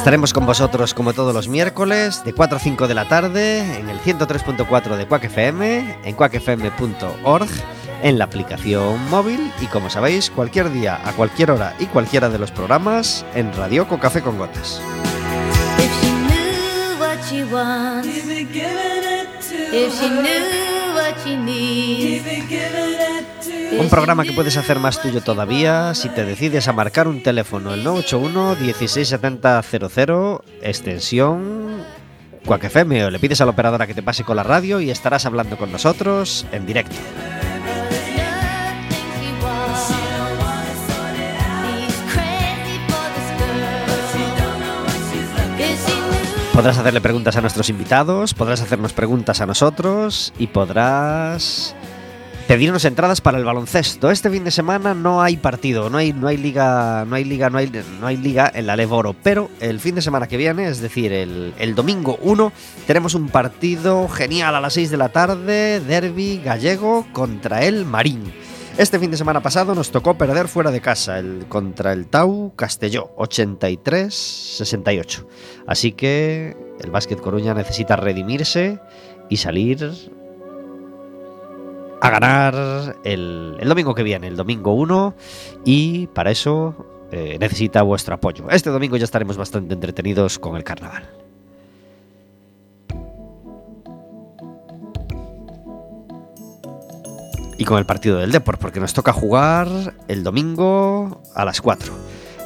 Estaremos con vosotros como todos los miércoles de 4 a 5 de la tarde en el 103.4 de Quack FM, en quackfm.org, en la aplicación móvil y como sabéis cualquier día, a cualquier hora y cualquiera de los programas en Radio con Café con Gotas. If she knew what she needs, Un programa que puedes hacer más tuyo todavía si te decides a marcar un teléfono el 981 167000 extensión Quack FM o le pides a la operadora que te pase con la radio y estarás hablando con nosotros en directo. Podrás hacerle preguntas a nuestros invitados, podrás hacernos preguntas a nosotros y podrás pedirnos entradas para el baloncesto. Este fin de semana no hay partido, no hay, no hay liga, no hay liga, no hay, no hay liga en la Levoro, pero el fin de semana que viene, es decir, el, el domingo 1, tenemos un partido genial a las 6 de la tarde, derby gallego contra el Marín. Este fin de semana pasado nos tocó perder fuera de casa el, contra el Tau Castelló, 83-68. Así que el Básquet Coruña necesita redimirse y salir a ganar el, el domingo que viene, el domingo 1, y para eso eh, necesita vuestro apoyo. Este domingo ya estaremos bastante entretenidos con el carnaval. y con el partido del Deport, porque nos toca jugar el domingo a las 4.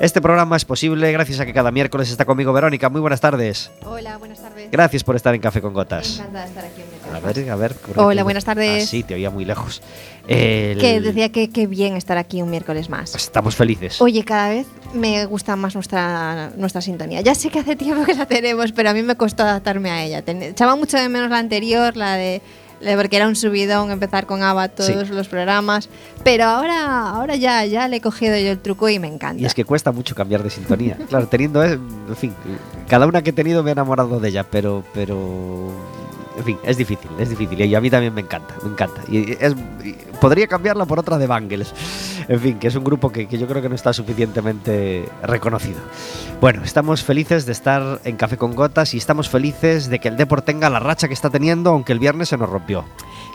Este programa es posible gracias a que cada miércoles está conmigo Verónica. Muy buenas tardes. Hola, buenas tardes. Gracias por estar en Café con Gotas. Encantada de estar aquí A ver, a ver. Hola, buenas tardes. Ah, sí, te oía muy lejos. El- Que decía que qué bien estar aquí un miércoles más. Estamos felices. Oye, cada vez me gusta más nuestra, nuestra sintonía. Ya sé que hace tiempo que la tenemos, pero a mí me costó adaptarme a ella. Ten- echaba mucho de menos la anterior, la de porque era un subidón empezar con ABBA todos Sí. los programas, pero ahora, ahora ya, ya le he cogido yo el truco y me encanta. Y es que cuesta mucho cambiar de sintonía. Claro, teniendo, eh, en fin, cada una que he tenido me he enamorado de ella, pero, pero, en fin, es difícil, es difícil. Y a mí también me encanta, me encanta. Y podría cambiarla por otra de Bangles. En fin, que es un grupo que, yo creo que no está suficientemente reconocido. Bueno, estamos felices de estar en Café con Gotas y estamos felices de que el Deport tenga la racha que está teniendo, aunque el viernes se nos rompió.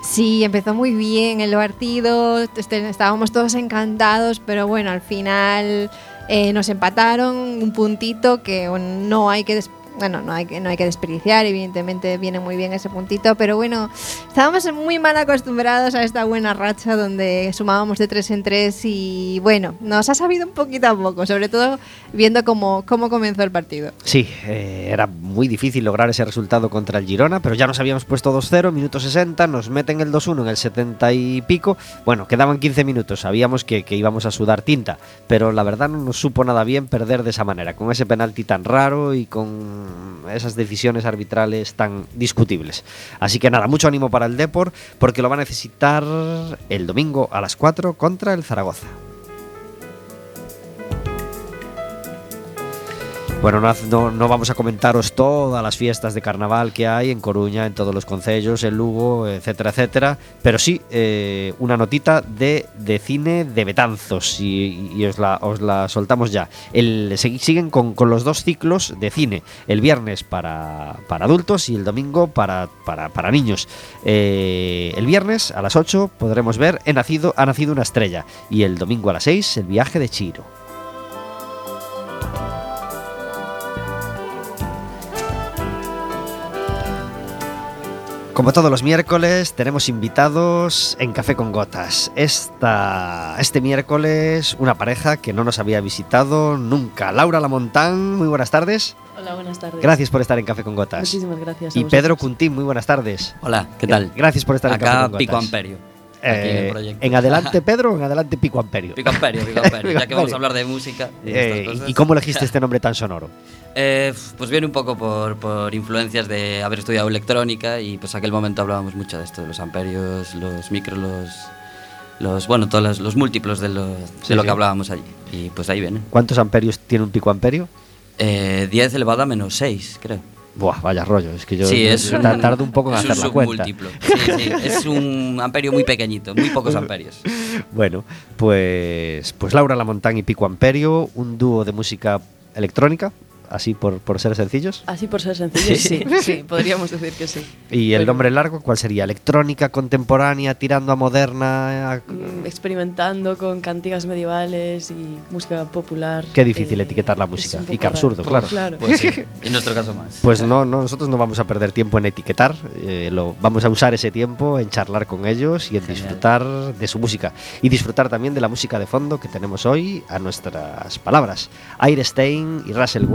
Sí, empezó muy bien el partido, este, estábamos todos encantados, pero bueno, al final eh, nos empataron un puntito que no hay que bueno, no hay, no hay que desperdiciar, evidentemente viene muy bien ese puntito, pero bueno, estábamos muy mal acostumbrados a esta buena racha donde sumábamos de tres en tres y bueno, nos ha sabido un poquito a poco, sobre todo viendo cómo, cómo comenzó el partido. Sí, eh, era muy difícil lograr ese resultado contra el Girona, pero ya nos habíamos puesto 2-0, minuto 60, nos meten el 2-1 en el 70 y pico. Bueno, quedaban 15 minutos, sabíamos que, que íbamos a sudar tinta, pero la verdad no nos supo nada bien perder de esa manera, con ese penalti tan raro y con esas decisiones arbitrales tan discutibles. Así que nada, mucho ánimo para el Depor, porque lo va a necesitar el domingo a las 4 contra el Zaragoza. Bueno, no, no, vamos a comentaros todas las fiestas de carnaval que hay en Coruña, en todos los concellos, en Lugo, etcétera, etcétera, pero sí eh, una notita de, de cine de Betanzos y, os, la, os la soltamos ya. El, siguen con, con los dos ciclos de cine, el viernes para, para adultos y el domingo para, para, para niños. Eh, el viernes a las 8 podremos ver He nacido, Ha nacido una estrella y el domingo a las 6 El viaje de Chiro. Como todos los miércoles, tenemos invitados en Café con Gotas. Esta, este miércoles, una pareja que no nos había visitado nunca. Laura Lamontán, muy buenas tardes. Hola, buenas tardes. Gracias por estar en Café con Gotas. Muchísimas gracias. a Y Pedro. Cuntín, muy buenas tardes. Hola, ¿qué tal? Gracias por estar en Café Acá con Pico Gotas. Amperio. aquí en el Eh, proyecto. en adelante Pedro, en adelante Pico Amperio. Pico Amperio, Pico Amperio, ya que vamos Amperio. a hablar de música y Eh, estas cosas. ¿Y cómo elegiste este nombre tan sonoro? Eh, pues viene un poco por, por influencias de haber estudiado electrónica y pues aquel momento hablábamos mucho de esto, de los amperios, los micros, los, los bueno, todos los, los múltiplos de lo, de lo sí. que hablábamos allí. Y pues ahí viene. ¿Cuántos amperios tiene un Pico Amperio? Eh, 10 elevado a menos 6, creo. Buah, vaya rollo, es que yo sí, es un, tardo un poco en hacer la cuenta. submúltiplo. Sí, sí, es un amperio muy pequeñito, muy pocos amperios. Bueno, pues, pues Laura Lamontán y Pico Amperio, un dúo de música electrónica, así por, por ser sencillos. Así por ser sencillo, sí, sí, podríamos decir que sí. ¿Y el nombre largo cuál sería? ¿Electrónica, contemporánea, tirando a moderna? a- mm, Experimentando con cantigas medievales y música popular. Qué difícil eh, etiquetar la música. Y qué absurdo, raro. claro. Pues sí, en nuestro caso más. Pues no, no, nosotros no vamos a perder tiempo en etiquetar, eh, lo, vamos a usar ese tiempo en charlar con ellos y en Genial. disfrutar de su música. Y disfrutar también de la música de fondo que tenemos hoy a nuestras palabras. Aire Stein y Russell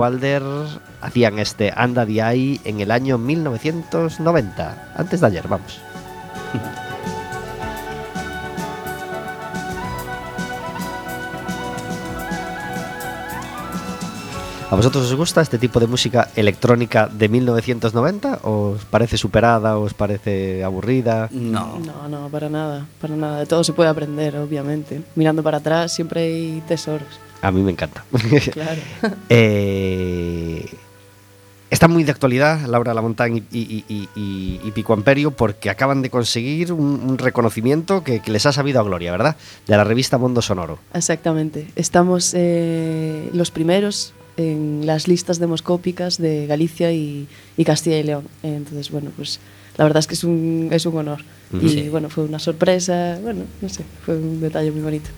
Hacían este Anda de ahí en el año 1990, antes de ayer, vamos. ¿A vosotros os gusta este tipo de música electrónica de 1990? ¿Os parece superada? ¿Os parece aburrida? No. No, no, para nada, para nada. De todo se puede aprender, obviamente. Mirando para atrás siempre hay tesoros, A mí me encanta. claro. Eh, está muy de actualidad Laura Lamontán y, y- y- Pico Amperio porque acaban de conseguir un, un reconocimiento que, que les ha sabido a gloria, ¿verdad? De la revista Mundo Sonoro. Exactamente. Estamos eh, los primeros en las listas demoscópicas de Galicia y, Castilla y León. Entonces, bueno, pues la verdad es que es un, es un honor. Y Sí. bueno, fue una sorpresa, bueno, no sé, fue un detalle muy bonito.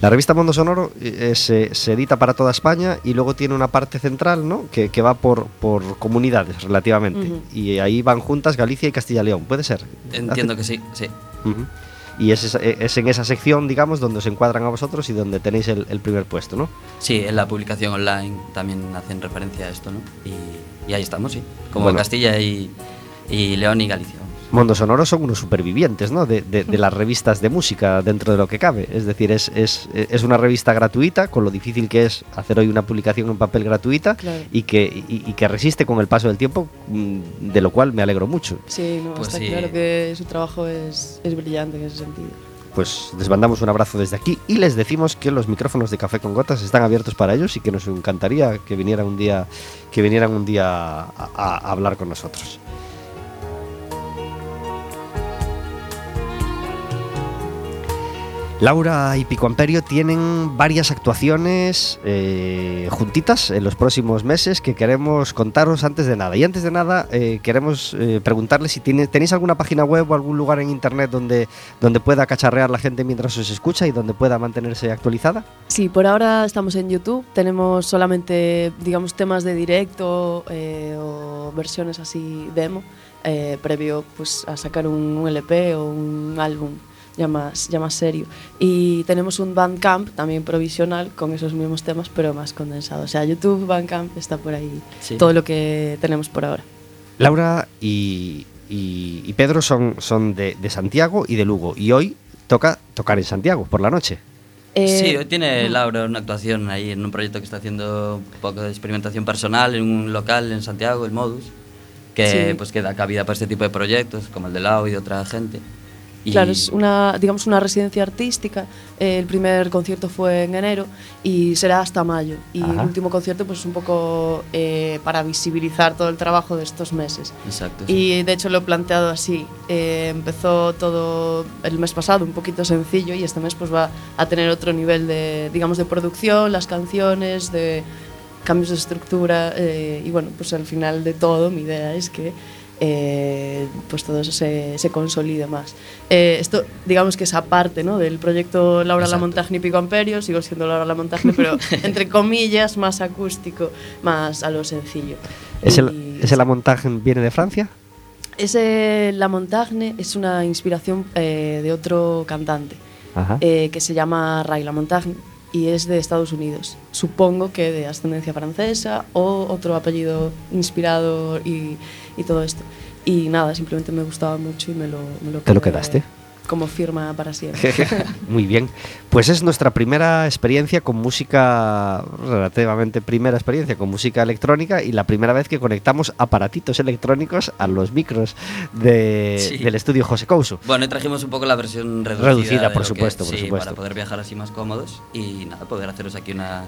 La revista Mundo Sonoro eh, se, se edita para toda España y luego tiene una parte central, ¿no? Que, que va por, por comunidades relativamente. Y ahí van juntas Galicia y Castilla y León, ¿puede ser? Entiendo que sí, sí. Y es, esa- es en esa sección, digamos, donde os encuadran a vosotros y donde tenéis el, el primer puesto, ¿no? Sí, en la publicación online también hacen referencia a esto, ¿no? Y, y ahí estamos, sí. Como Bueno. Castilla y, y León y Galicia. Mundo Sonoro son unos supervivientes, ¿no? De, de- de las revistas de música dentro de lo que cabe. Es decir, es, es, es una revista gratuita, con lo difícil que es hacer hoy una publicación en papel gratuita Claro. y, que, y, y que resiste con el paso del tiempo, mm, de lo cual me alegro mucho. Sí, no, Pues está sí. claro que su trabajo es, es brillante en ese sentido. Pues les mandamos un abrazo desde aquí y les decimos que los micrófonos de Café con Gotas están abiertos para ellos y que nos encantaría que vinieran un día, que vinieran un día a hablar con nosotros. Laura y Pico Amperio tienen varias actuaciones eh, juntitas en los próximos meses que queremos contaros antes de nada. Y antes de nada, eh, queremos eh, preguntarles si tenéis alguna página web o algún lugar en internet donde, donde pueda cacharrear la gente mientras os escucha y donde pueda mantenerse actualizada. Sí, por ahora estamos en YouTube. Tenemos solamente, digamos, temas de directo eh, o versiones así demo, eh, previo pues, a sacar un LP o un álbum ya más, ya más serio. Y tenemos un Bandcamp también provisional con esos mismos temas, pero más condensado. O sea, YouTube, Bandcamp, está por ahí Sí. todo lo que tenemos por ahora. Laura y, y- y Pedro son, son de, de Santiago y de Lugo y hoy toca tocar en Santiago por la noche. Eh, sí, hoy tiene. Laura una actuación ahí en un proyecto que está haciendo un poco de experimentación personal en un local en Santiago, el Modus, que Sí. pues que da cabida para este tipo de proyectos, como el de Lau y de otra gente. Y Claro, es una, digamos, una residencia artística. Eh, el primer concierto fue en enero y será hasta mayo. Y Ajá. el último concierto pues es un poco eh, para visibilizar todo el trabajo de estos meses. Exacto. sí. Y de hecho lo he planteado así. Eh, empezó todo el mes pasado un poquito sencillo y este mes pues va a tener otro nivel de, digamos, de producción, las canciones, de cambios de estructura y bueno, pues al final de todo mi idea es que eh, pues todo eso se, se consolide más. Eh, esto digamos que es aparte ¿no? del proyecto Laura Exacto. Lamontagne y Pico Amperio, sigo siendo Laura Lamontagne, pero entre comillas más acústico, más a lo sencillo. ¿Ese, Y- ese la montaje viene de Francia? ese La Montagne es una inspiración eh, de otro cantante eh, que se llama Ray La Montagne y es de Estados Unidos. Supongo que de ascendencia francesa o otro apellido inspirado y, y todo esto. Y nada, simplemente me gustaba mucho y me lo, me lo ¿Te lo quedaste? como firma para siempre. Muy bien. Pues es nuestra primera experiencia con música, relativamente primera experiencia con música electrónica y la primera vez que conectamos aparatitos electrónicos a los micros de- Sí. del estudio José Couso. Bueno, y trajimos un poco la versión reducida. Reducida, por lo que- supuesto, por sí, supuesto. Para poder viajar así más cómodos y nada, poder haceros aquí una,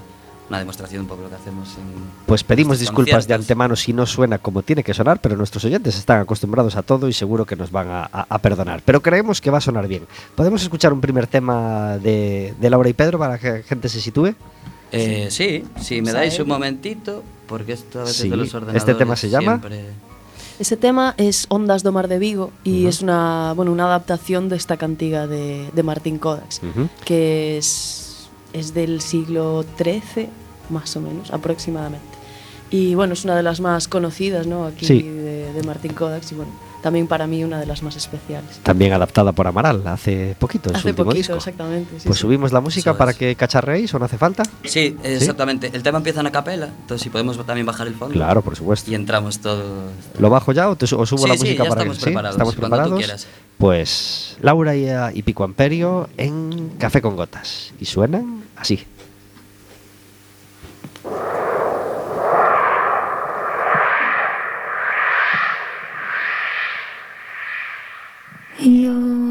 una demostración un poco de lo que hacemos en. Pues pedimos disculpas de conciertos. antemano si no suena como tiene que sonar, pero nuestros oyentes están acostumbrados a todo y seguro que nos van a, a- a perdonar. Pero creemos que va a sonar bien. ¿Podemos escuchar un primer tema de, de Laura y Pedro para que la gente se sitúe? Eh, sí, si me Vamos a dais un momentito, porque esto a veces Sí, de los este ordenadores. tema se llama- siempre- Ese tema es Ondas do Mar de Vigo y Ujú. es una, bueno, una adaptación de esta cantiga de, de Martín Kodax, Ujú. que es, es del siglo XIII, más o menos, aproximadamente. Y bueno, es una de las más conocidas ¿no? aquí Sí. de, de Martín Kodax y bueno, también para mí una de las más especiales. También adaptada por Amaral hace poquito, en su Hace último poquito, disco. exactamente. sí, Pues sí. subimos la música Eso para es. que cacharreéis o no hace falta. Sí, exactamente. El tema empieza en a capela, entonces si podemos también bajar el fondo. Claro, por supuesto. Y entramos todos. ¿Lo bajo ya o, te su- o subo Sí, la sí, música ya para estamos que ¿sí? preparados, ¿Estamos cuando tú preparados? quieras. Pues Laura y, y Pico Amperio en Café con Gotas. Y suenan así. Do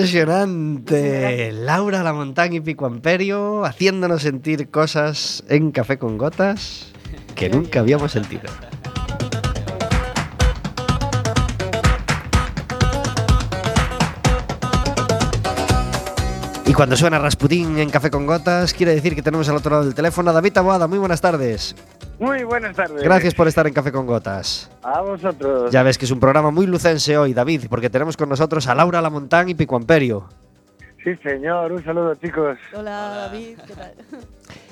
Impresionante. Laura Lamontán y Pico Amperio haciéndonos sentir cosas en Café con Gotas que nunca habíamos sentido. Cuando suena Rasputín en Café con Gotas, quiere decir que tenemos al otro lado del teléfono a David Taboada. Muy buenas tardes. Muy buenas tardes. Gracias por estar en Café con Gotas. A vosotros. Ya ves que es un programa muy lucense hoy, David, porque tenemos con nosotros a Laura Lamontán y Pico Amperio. Sí, señor. Un saludo, chicos. Hola David, ¿qué tal?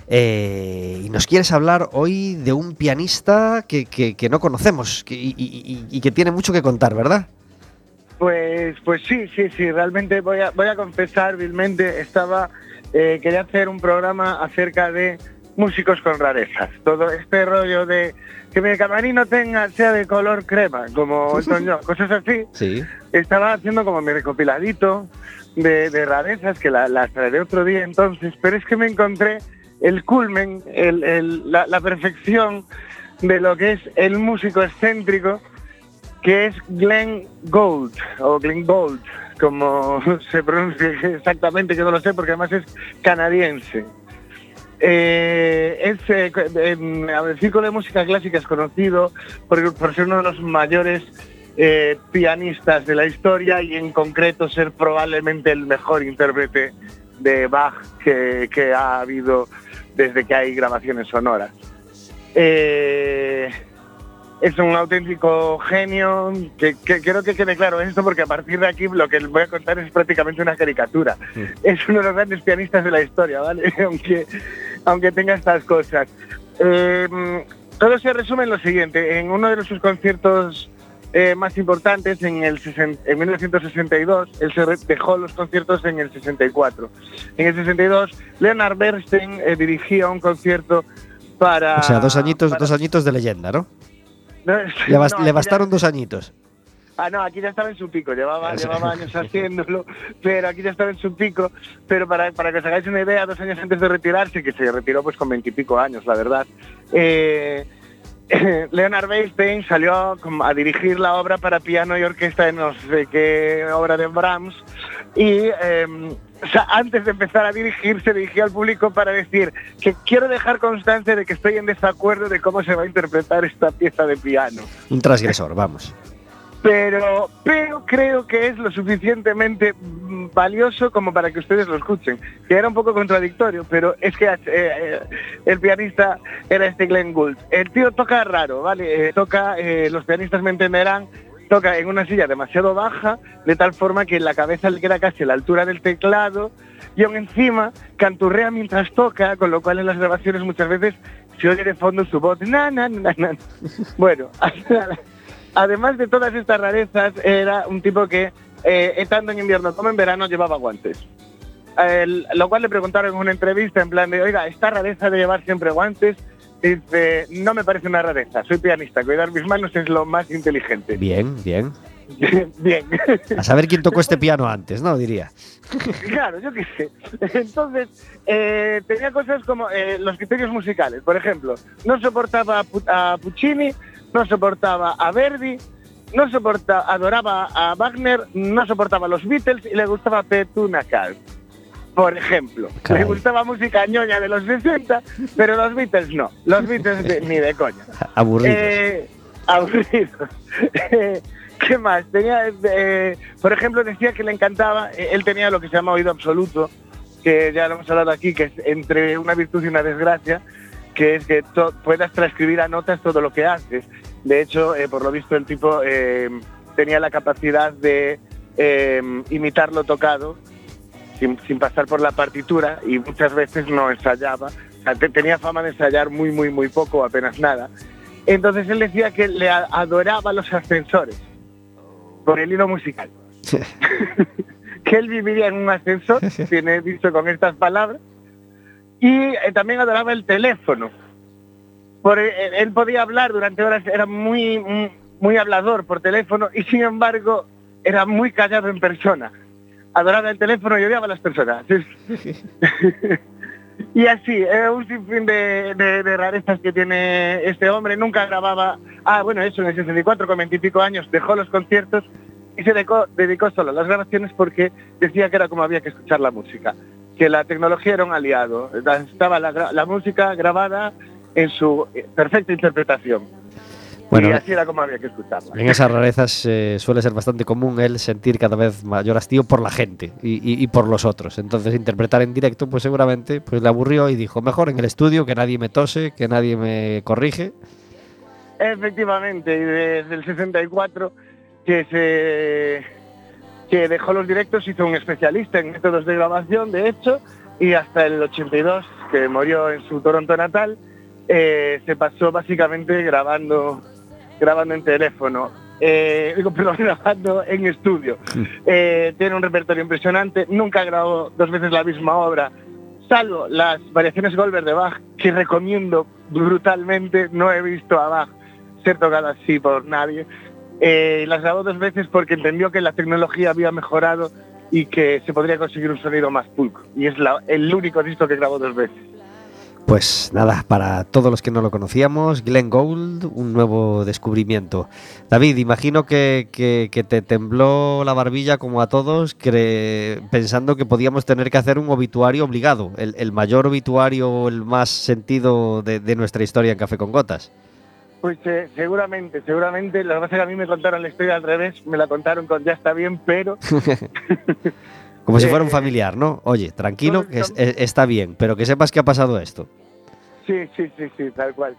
Eh, y nos quieres hablar hoy de un pianista que, que- que no conocemos que- y, y- y- y que tiene mucho que contar, ¿verdad? Pues, pues sí, sí, sí. Realmente voy a, voy a confesar, vilmente, estaba eh, quería hacer un programa acerca de músicos con rarezas. Todo este rollo de que mi camarino tenga sea de color crema, como Elton John, cosas así. Sí. Estaba haciendo como mi recopiladito de, de rarezas que la- las traeré otro día entonces, pero es que me encontré el culmen, el- el- la, la perfección de lo que es el músico excéntrico que es Glenn Gould o Glenn Gould, como se pronuncia exactamente, que no lo sé porque además es canadiense. Eh, es eh, en el círculo de música clásica es conocido por, por ser uno de los mayores eh, pianistas de la historia y en concreto ser probablemente el mejor intérprete de Bach que, ha habido desde que hay grabaciones sonoras. Eh, es un auténtico genio, que, que quiero que quede claro esto porque a partir de aquí lo que les voy a contar es prácticamente una caricatura. Es uno de los grandes pianistas de la historia, ¿vale? aunque, aunque tenga estas cosas. Eh, todo se resume en lo siguiente, en uno de sus conciertos eh, más importantes, en, el sesen- en 1962, él se dejó los conciertos en el 64. En el 62, Leonard Bernstein eh, dirigía un concierto para... O sea, dos añitos, para- dos añitos de leyenda, ¿no? Le, no, bastaron ya- dos añitos. Ah, no, aquí ya estaba en su pico, llevaba, llevaba años haciéndolo, pero aquí ya estaba en su pico. Pero para, para que os hagáis una idea, dos años antes de retirarse, que se retiró pues con veintipico años, la verdad, eh, Leonard Bernstein salió a dirigir la obra para piano y orquesta de no sé qué obra de Brahms. Y eh, o sea, antes de empezar a dirigir, se dirigió al público para decir que quiero dejar constancia de que estoy en desacuerdo de cómo se va a interpretar esta pieza de piano Un transgresor, vamos. pero, pero creo que es lo suficientemente valioso como para que ustedes lo escuchen. Que era un poco contradictorio, pero es que eh, eh, el pianista era este Glenn Gould. El tío toca raro, ¿vale? Eh, toca, eh, los pianistas me entenderán, toca en una silla demasiado baja, de tal forma que la cabeza le queda casi a la altura del teclado, y aún encima canturrea mientras toca, con lo cual en las grabaciones muchas veces se oye de fondo su voz. Na, na, na, na. Bueno, además de todas estas rarezas, era un tipo que, eh, tanto en invierno como en verano, llevaba guantes. El- lo cual le preguntaron en una entrevista en plan de, oiga, esta rareza de llevar siempre guantes, dice, no me parece una rareza, soy pianista, cuidar mis manos es lo más inteligente. Bien, bien. Bien. A saber quién tocó este piano antes, ¿no? Diría. Claro, yo qué sé. Entonces, eh, tenía cosas como eh, los criterios musicales. Por ejemplo, no soportaba a, Pu- a Puccini, no soportaba a Verdi, no soportaba, adoraba a Wagner, no soportaba a los Beatles y le gustaba Petuna Cal. Por ejemplo, Caray. le gustaba música ñoña de los 60, pero los Beatles no. Los Beatles de- ni de coña. Aburridos. Eh, aburridos. Eh, ¿Qué más? Tenía, eh, por ejemplo, decía que le encantaba, eh, él tenía lo que se llama oído absoluto, que ya lo hemos hablado aquí, que es entre una virtud y una desgracia, que es que to- puedas transcribir a notas todo lo que haces. De hecho, eh, por lo visto, el tipo tenía la capacidad de imitar lo tocado sin, sin pasar por la partitura y muchas veces no ensayaba. O sea, te- tenía fama de ensayar muy, muy, muy poco, apenas nada. Entonces él decía que le adoraba los ascensores por el hilo musical. que él viviría en un ascensor, tiene dicho con estas palabras, y eh, también adoraba el teléfono. Por, eh, él podía hablar durante horas, era muy, muy hablador por teléfono y sin embargo era muy callado en persona. Adoraba el teléfono y odiaba a las personas. y así, eh, un sinfín de, de, de rarezas que tiene este hombre. Nunca grababa... Ah, bueno, eso, en el 64, con 20 y pico años, dejó los conciertos y se dedicó, dedicó solo a las grabaciones porque decía que era como había que escuchar la música, que la tecnología era un aliado. Estaba la música grabada en su eh, perfecta interpretación. Bueno, y así era como había que escucharla. En esas rarezas eh, suele ser bastante común el sentir cada vez mayor hastío por la gente y, y- y por los otros. Entonces interpretar en directo, pues seguramente pues le aburrió y dijo, mejor en el estudio, que nadie me tose, que nadie me corrige. Efectivamente, y desde el 64 que se que dejó los directos, hizo un especialista en métodos de grabación, de hecho, y hasta el 82, que murió en su Toronto natal, eh, se pasó básicamente grabando grabando en teléfono. Eh, digo, perdón, grabando en estudio. Eh, tiene un repertorio impresionante, nunca grabó dos veces la misma obra, salvo las variaciones Goldberg de Bach, que recomiendo brutalmente, no he visto a Bach ser tocada así por nadie. Eh, las grabó dos veces porque entendió que la tecnología había mejorado y que se podría conseguir un sonido más pulco. Y es la- el único disco que grabó dos veces. Pues nada, para todos los que no lo conocíamos, Glenn Gould, un nuevo descubrimiento. David, imagino que, que- que te tembló la barbilla como a todos, pensando que podíamos tener que hacer un obituario obligado, el, el mayor obituario, el más sentido de, de nuestra historia en Café con Gotas. Pues eh, seguramente, seguramente. Lo que pasa es que a mí me contaron la historia al revés, me la contaron con ya está bien, pero Como si fuera un Eh, familiar, ¿no? Oye, tranquilo, que es- eh, está bien, pero que sepas que ha pasado esto. Sí, sí, sí, sí, tal cual.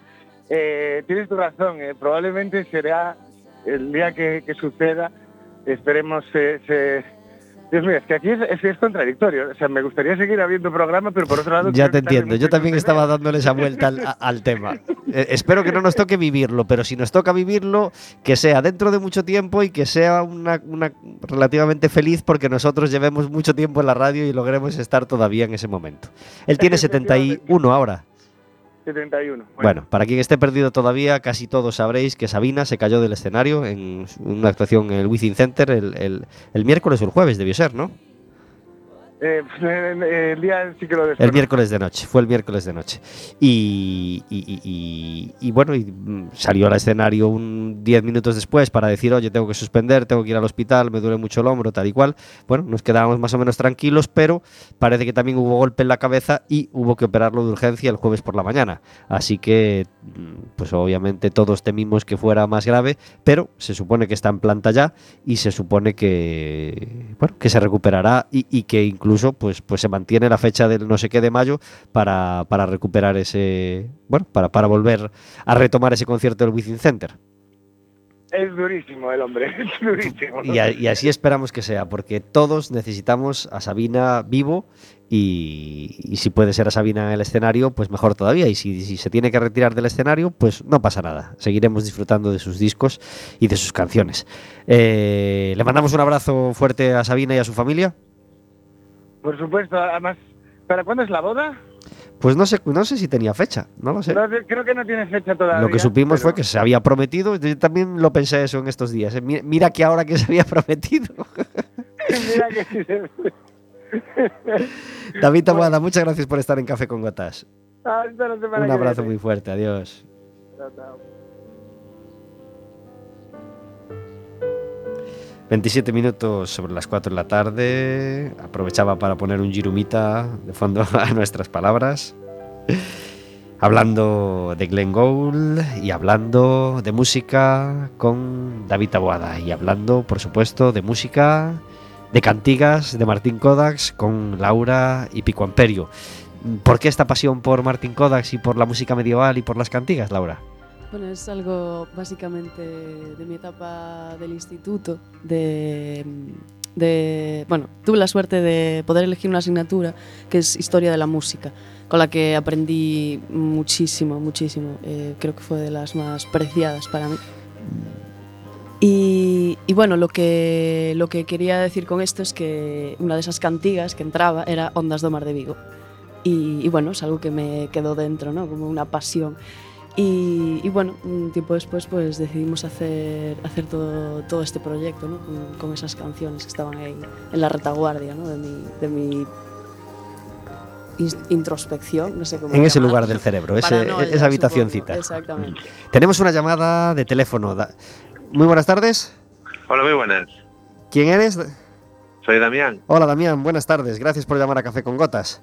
Eh, tienes tu razón, eh, probablemente será el día que, que suceda, esperemos se, se- Dios mío, es que aquí es, es, es contradictorio. O sea, me gustaría seguir habiendo programa, pero por otro lado... Ya te entiendo, yo también estaba dándole esa vuelta al tema. Eh, espero que no nos toque vivirlo, pero si nos toca vivirlo, que sea dentro de mucho tiempo y que sea una, una relativamente feliz porque nosotros llevemos mucho tiempo en la radio y logremos estar todavía en ese momento. Él tiene 71 ahora. 71. Bueno, para quien esté perdido todavía, casi todos sabréis que Sabina se cayó del escenario en una actuación en el Within Center el, el- el miércoles o el jueves, debió ser, ¿no? Eh, el día sí que lo El miércoles de noche, fue el miércoles de noche. Y, y- y- bueno, mm, salió al escenario un 10 minutos después para decir, oye, tengo que suspender, tengo que ir al hospital, me duele mucho el hombro, tal y cual. Bueno, nos quedábamos más o menos tranquilos, pero parece que también hubo golpe en la cabeza y hubo que operarlo de urgencia el jueves por la mañana. Así que, mm, pues obviamente todos temimos que fuera más grave, pero se supone que está en planta ya y se supone que, bueno, que se recuperará y que incluso pues, pues se mantiene la fecha del no sé qué de mayo para, para recuperar ese, bueno, para, para volver a retomar ese concierto del Within Center. Es durísimo el hombre, es durísimo. Y, a- y así esperamos que sea, porque todos necesitamos a Sabina vivo y, y si puede ser a Sabina en el escenario, pues mejor todavía. Y si, si se tiene que retirar del escenario, pues no pasa nada. Seguiremos disfrutando de sus discos y de sus canciones. Eh, Le mandamos un abrazo fuerte a Sabina y a su familia. Por supuesto, además, ¿para cuándo es la boda? Pues no sé, no sé si tenía fecha, no lo sé. No creo que no tiene fecha todavía. Lo que supimos fue que se había prometido. Yo también lo pensé eso en estos días. eh. Mi- Mira que ahora que se había prometido. Mira que sí se- David Taboada, muchas gracias por estar en Café con Gotas. Hasta la semana Un abrazo muy fuerte, adiós. Chao, chao. 27 minutos sobre las 4 de la tarde. Aprovechaba para poner un girumita de fondo a nuestras palabras. Hablando de Glenn Gould y hablando de música con David Taboada. Y hablando, por supuesto, de música, de cantigas de Martín Kodaks con Laura y Pico Amperio. ¿Por qué esta pasión por Martín Kodaks y por la música medieval y por las cantigas, Laura? Bueno, es algo básicamente de mi etapa del instituto, de, de- bueno, tuve la suerte de poder elegir una asignatura que es Historia de la Música, con la que aprendí muchísimo, muchísimo. Eh, creo que fue de las más preciadas para mí. Y, y bueno, lo que, lo que quería decir con esto es que una de esas cantigas que entraba era Ondas do Mar de Vigo. Y, y bueno, es algo que me quedó dentro, ¿no? Como una pasión. Y, y bueno, un tiempo después pues decidimos hacer, hacer todo, todo este proyecto ¿no? con, con esas canciones que estaban ahí en la retaguardia ¿no? de mi, de mi introspección, no sé cómo En ese lugar del cerebro, ese- Paranoia, esa habitacioncita. supongo. Exactamente. Tenemos una llamada de teléfono. Muy buenas tardes. Hola, muy buenas. ¿Quién eres? Soy Damián. Hola Damián, buenas tardes. Gracias por llamar a Café con Gotas.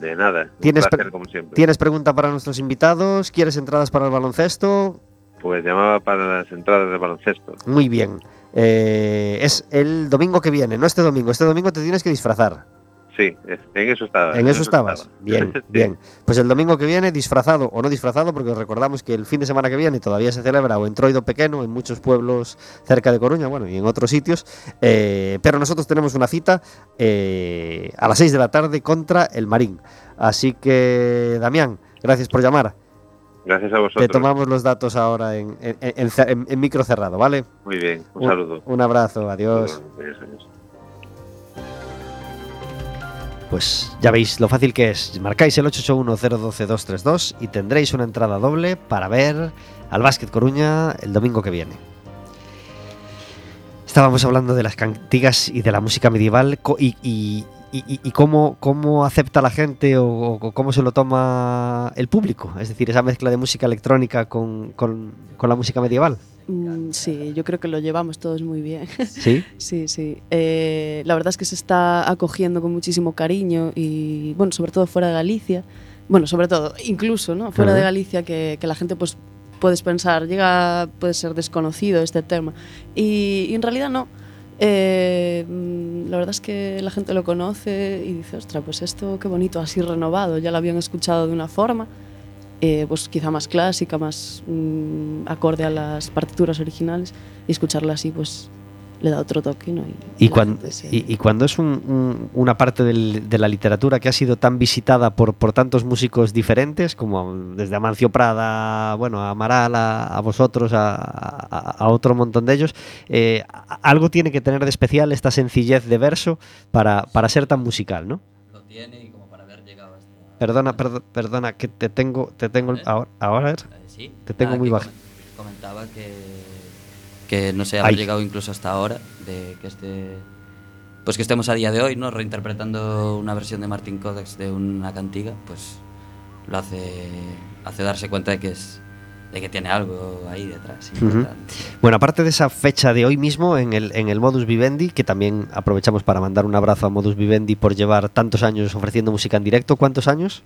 De nada. Un ¿Tienes, placer, pre- como siempre. ¿Tienes pregunta para nuestros invitados? ¿Quieres entradas para el baloncesto? Pues llamaba para las entradas de baloncesto. Muy bien. Eh, es el domingo que viene, no este domingo. Este domingo te tienes que disfrazar. Sí, en eso estaba. En eso estabas. estaba. Bien, Sí. bien. Pues el domingo que viene, disfrazado o no disfrazado, porque recordamos que el fin de semana que viene todavía se celebra o en Troido Pequeño, en muchos pueblos cerca de Coruña, bueno, y en otros sitios. eh, pero nosotros tenemos una cita eh, a las 6 de la tarde contra el Marín. Así que, Damián, gracias por llamar. Gracias a Te vosotros. tomamos los datos ahora en, en- en- micro cerrado, ¿vale? Muy bien. Un, saludo. Un abrazo, adiós. Adiós, adiós. Pues ya veis lo fácil que es. Marcáis el 881-012-232 y tendréis una entrada doble para ver al Básquet Coruña el domingo que viene. Estábamos hablando de las cantigas y de la música medieval y- y cómo, cómo acepta la gente o, o cómo se lo toma el público. Es decir, esa mezcla de música electrónica con, con- con la música medieval. Mm, sí, yo creo que lo llevamos todos muy bien. ¿Sí? Sí, sí. Eh, la verdad es que se está acogiendo con muchísimo cariño y, bueno, sobre todo fuera de Galicia. Bueno, sobre todo, incluso, ¿no? Fuera de. Galicia, que, que la gente, pues, puedes pensar, llega, puede ser desconocido este tema. Y, y en realidad no. Eh, mm, la verdad es que la gente lo conoce y dice, ostras, pues esto qué bonito, así renovado. Ya lo habían escuchado de una forma, eh, pues quizá más clásica, más mm, acorde a las partituras originales. Y escucharla así, pues le da otro toque, ¿no? Y, gente se- y, y cuando es un- un- una parte del- de la literatura que ha sido tan visitada por, por tantos músicos diferentes, como desde Amancio Prada, bueno, a Amaral, a, a vosotros, a, a- a otro montón de ellos, eh, algo tiene que tener de especial esta sencillez de verso para, para ser tan musical, ¿no? Lo tiene y como para haber Perdona, perdo- perdona, que te tengo, te tengo ¿Eh? ahora, ahora Eh, sí. Te tengo Nada, muy bajo. comen- Comentaba que, que no sé, Ay. llegado incluso hasta ahora, de que este... Pues que estemos a día de hoy, ¿no? Reinterpretando una versión de Martin Codex de una cantiga, pues lo hace, hace darse cuenta de que es de que tiene algo ahí detrás. Importante. Bueno, aparte de esa fecha de hoy mismo en el, en el Modus Vivendi, que también aprovechamos para mandar un abrazo a Modus Vivendi por llevar tantos años ofreciendo música en directo. ¿Cuántos años?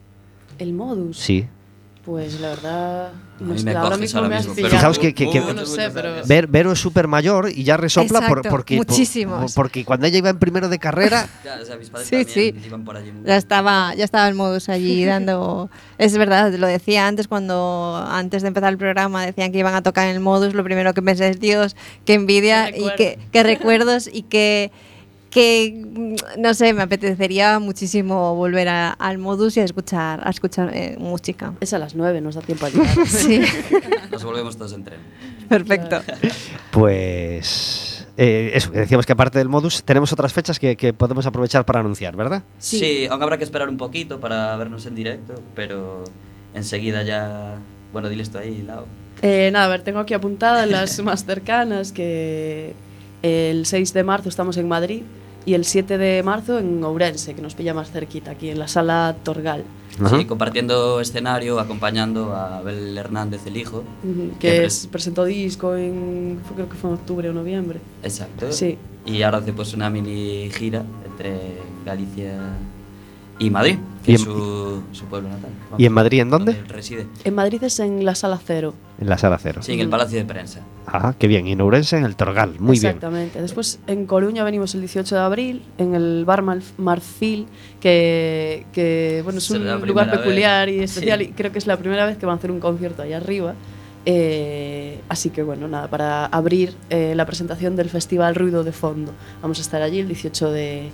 El modus. Sí. Pues la verdad. A No mí sé, me ahora coges mismo ahora me has mismo, pillado. pero- Fijaos que- que- que- Uh, no sé, pero. Ver, Vero es súper mayor y ya resopla por- porque, por- porque cuando ella iba en primero de carrera, Ya, o sea, mis padres Sí, también sí. iban por allí Ya estaba, ya estaba el modus allí dando. Es verdad, lo decía antes cuando antes de empezar el programa decían que iban a tocar en el modus. Lo primero que pensé es Dios, qué envidia Qué y qué, qué recuerdos y que que mm, no sé, me apetecería muchísimo volver a- al modus y a escuchar, a escuchar eh, música. Es a las 9, nos da tiempo a llegar. Sí, Nos volvemos todos en tren. perfecto. pues eh, eso, que decíamos que aparte del Modus tenemos otras fechas que, que podemos aprovechar para anunciar, ¿verdad? Sí. aún habrá que esperar un poquito para vernos en directo, pero enseguida ya... Bueno, diles tú ahí, Lau. Eh, nada, a ver, tengo aquí apuntadas las más cercanas que el 6 de marzo estamos en Madrid y el 7 de marzo en Ourense, que nos pilla más cerquita, aquí en la sala Torgal, Ajá. Sí, compartiendo escenario, acompañando a Abel Hernández, el hijo. ujú, Que que es, presentó disco en, fue- creo que fue en octubre o noviembre. Exacto. Sí. Y ahora hace pues una mini gira entre Galicia y Madrid, Y en- su, su pueblo natal. ¿Y en Madrid en dónde? Donde reside. En Madrid es en la sala Cero. En la sala cero. Sí, en el Palacio de Prensa. Ah, qué bien. Y en Ourense en el Torgal. Muy bien. Exactamente. Después en Coruña venimos el 18 de abril, en el Bar Marfil, que, que, bueno, es un lugar peculiar vez. y especial Sí. y creo que es la primera vez que van a hacer un concierto ahí arriba. Eh, así que bueno, nada, para abrir eh, la presentación del Festival Ruido de Fondo. Vamos a estar allí el 18 de,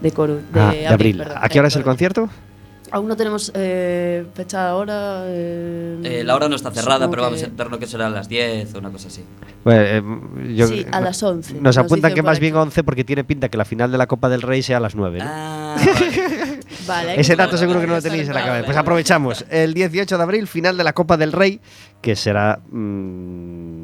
de, Coru- de Ah, de abril. perdón, ¿A qué hora es el concierto? Aún no tenemos eh, fecha ahora. eh, Eh, la hora no está cerrada, pero vamos a entender que será a las 10 o una cosa así. Bueno, eh, yo- Sí, a las 11. Nos apuntan dicen que más bien aquí. 11 porque tiene pinta que la final de la Copa del Rey sea a las 9. ¿no? Ah, vale. Vale, Ese dato seguro que no lo tenéis en la cabeza. Pues aprovechamos. El 18 de abril, final de la Copa del Rey, que será mm,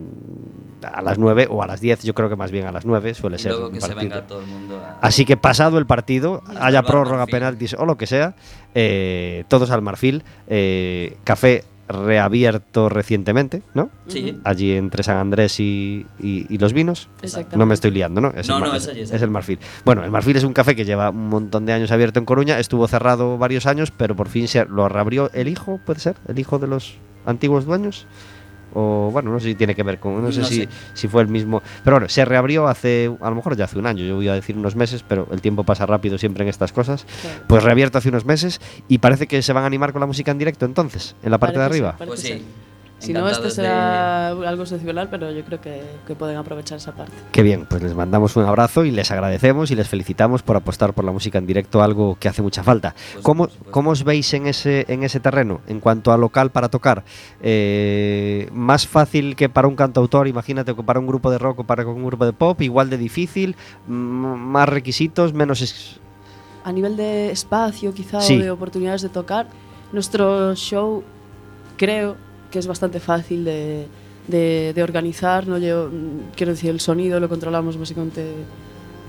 a las 9 o a las 10, yo creo que más bien a las 9 suele Y ser. luego un que se partido. venga todo el mundo a... Así que pasado el partido, haya prórroga, penaltis o lo que sea, eh, todos al marfil. eh, café reabierto recientemente, ¿no? Sí. Allí entre San Andrés y, y- y los vinos. Exactamente. No me estoy liando, ¿no? Es No, el, no, es allí, es es el Marfil. Bueno, el Marfil es un café que lleva un montón de años abierto en Coruña, estuvo cerrado varios años, pero por fin se lo reabrió el hijo, ¿puede ser? ¿El hijo de los antiguos dueños? O bueno, no sé si tiene que ver con, no sé, No si, sé. si fue el mismo. Pero bueno, se reabrió hace, a lo mejor ya hace un año, yo voy a decir unos meses, pero el tiempo pasa rápido siempre en estas cosas. Pues reabierto hace unos meses y parece que se van a animar con la música en directo entonces, en la parte Parece de arriba. Pues sí. ser. Si no, este Encantados de- será algo excepcional, pero yo creo que, que pueden aprovechar esa parte. Qué bien, pues les mandamos un abrazo y les agradecemos y les felicitamos por apostar por la música en directo, algo que hace mucha falta. Pues, ¿Cómo, cómo os veis en ese, en ese terreno en cuanto a local para tocar? Eh, ¿Más fácil que para un cantautor, imagínate, que para un grupo de rock o para un grupo de pop? ¿Igual de difícil? ¿Más requisitos? ¿Menos...? ex- A nivel de espacio, quizá, Sí. o de oportunidades de tocar, nuestro show creo que es bastante fácil de, de- de organizar. No llevo- mm, quiero decir, el sonido lo controlamos básicamente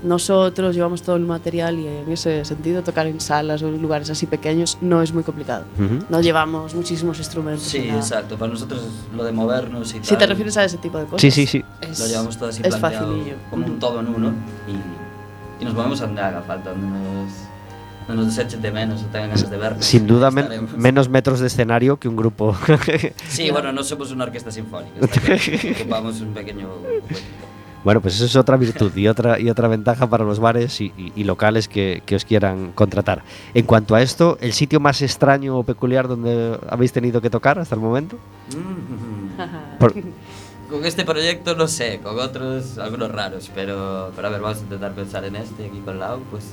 nosotros, llevamos todo el material y en ese sentido tocar en salas o en lugares así pequeños no es muy complicado. Ujú. No llevamos muchísimos instrumentos. Sí, exacto. Para nosotros lo de movernos y Si tal, te refieres a ese tipo de cosas. Sí, sí, sí. es- Lo llevamos todo así es planteado facilillo. como un todo en uno y, y nos movemos a donde haga falta, donde nos, no nos desechen de menos o tengan ganas de vernos. Sin duda, men- menos metros de escenario que un grupo. Sí, bueno, no somos una orquesta sinfónica, ocupamos un pequeño... Bueno, pues eso es otra virtud y otra, y otra ventaja para los bares y, y- y locales que, que os quieran contratar. En cuanto a esto, ¿el sitio más extraño o peculiar donde habéis tenido que tocar hasta el momento? Mm. Por- Con este proyecto no sé, con otros algunos raros, pero, pero a ver, vamos a intentar pensar en este aquí con Lau, pues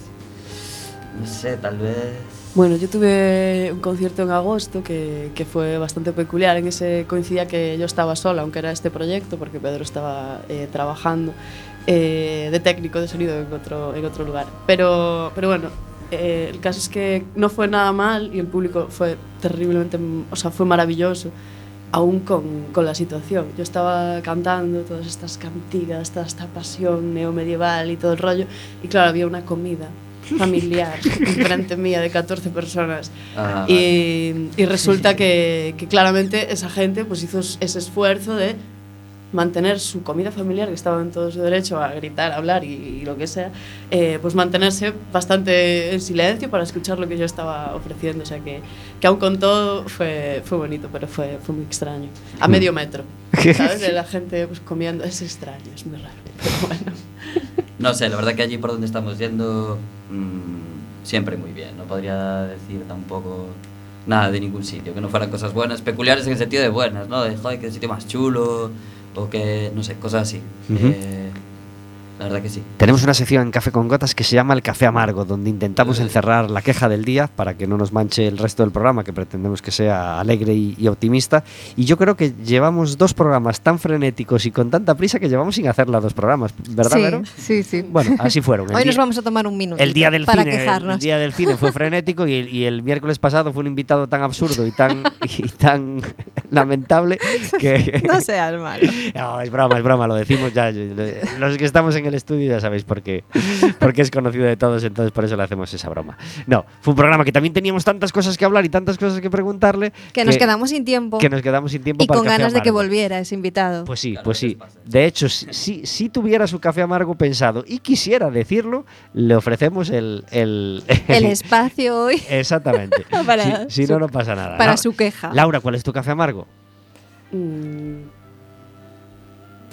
no sé, tal vez... Bueno, yo tuve un concierto en agosto que, que fue bastante peculiar. En ese coincidía que yo estaba sola, aunque era este proyecto, porque Pedro estaba eh, trabajando eh, de técnico de sonido en otro, en otro lugar. Pero, pero bueno, eh, el caso es que no fue nada mal y el público fue terriblemente, o sea, fue maravilloso aún con, con, la situación. Yo estaba cantando todas estas cantigas, toda esta pasión neomedieval y todo el rollo, y claro, había una comida familiar enfrente mía de 14 personas. Ah, Y, y resulta que, que claramente esa gente pues hizo ese esfuerzo de mantener su comida familiar, que estaba en todo su derecho a gritar, a hablar y, y lo que sea, eh, pues mantenerse bastante en silencio para escuchar lo que yo estaba ofreciendo. O sea que, que aún con todo fue, fue bonito, pero fue, fue muy extraño. A medio metro, ¿sabes? De la gente pues, comiendo. Es extraño, es muy raro. Pero bueno. No sé, la verdad que allí por donde estamos yendo, mm, siempre muy bien. No podría decir tampoco nada de ningún sitio, que no fueran cosas buenas, peculiares en el sentido de buenas, ¿no? De, joder, que sitio más chulo, o que, no sé, cosas así. Eh, la verdad que sí. Tenemos una sección en Café con Gotas que se llama El Café Amargo, donde intentamos Eh. encerrar la queja del día para que no nos manche el resto del programa, que pretendemos que sea alegre y, y optimista. Y yo creo que llevamos dos programas tan frenéticos y con tanta prisa que llevamos sin hacerla dos programas, ¿verdad, sí, Vero? sí, sí. Bueno, así fueron. El Hoy día- nos vamos a tomar un minuto el día del para cine, quejarnos. El día del cine fue frenético y el, y el miércoles pasado fue un invitado tan absurdo y tan, y tan lamentable que... No seas malo. No, es broma, es broma, lo decimos ya. Los que estamos en el estudio ya sabéis por qué. Porque es conocido de todos, entonces por eso le hacemos esa broma. No, fue un programa que también teníamos tantas cosas que hablar y tantas cosas que preguntarle. Que nos quedamos sin tiempo Que nos quedamos sin tiempo y para con el café ganas de que volviera ese invitado. Pues sí, Claro, pues sí. De hecho, si, si, si tuviera su café amargo pensado y quisiera decirlo, le ofrecemos el... El, el espacio hoy Exactamente. Para si si su- no, no pasa nada. para su queja. Laura, ¿cuál es tu café amargo? Mm.